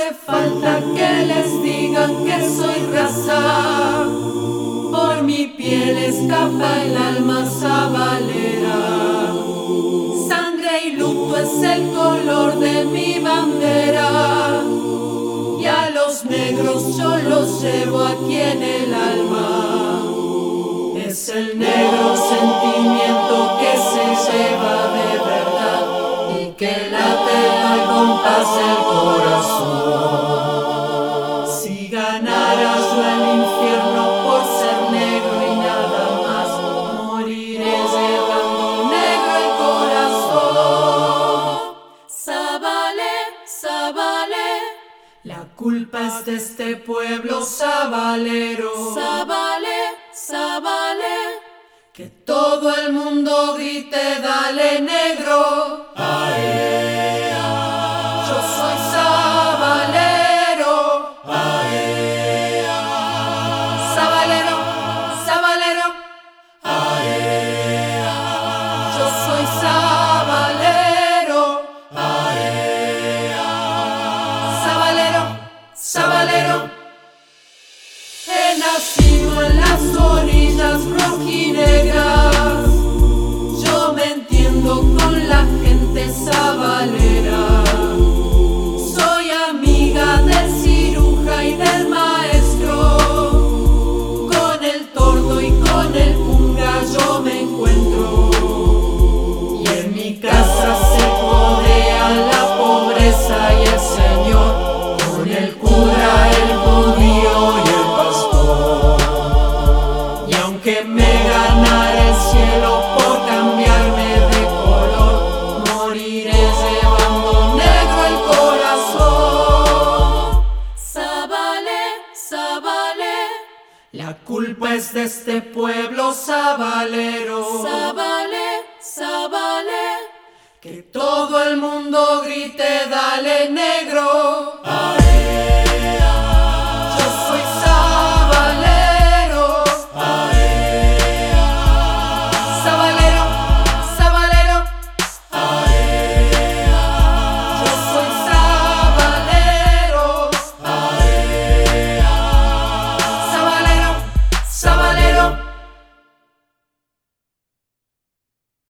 hace falta que les digan que soy raza. Por mi piel escapa el alma sabalera. Sangre y luto es el color de mi bandera. Y a los negros yo los llevo aquí en el alma. Es el negro sentimiento que se lleva de verdad y que late al compás del la culpa es de este pueblo sabalero. Zabale, Zabale, que todo el mundo grite, dale negro. Yo soy sabalero. Sabalero, sabalero. Yo soy sabalero. Aunque me ganara el cielo por cambiarme de color, moriré llevando negro el corazón. Zabale, Zabale, la culpa es de este pueblo sabalero. Zabale, Zabale, que todo el mundo grite, dale negro.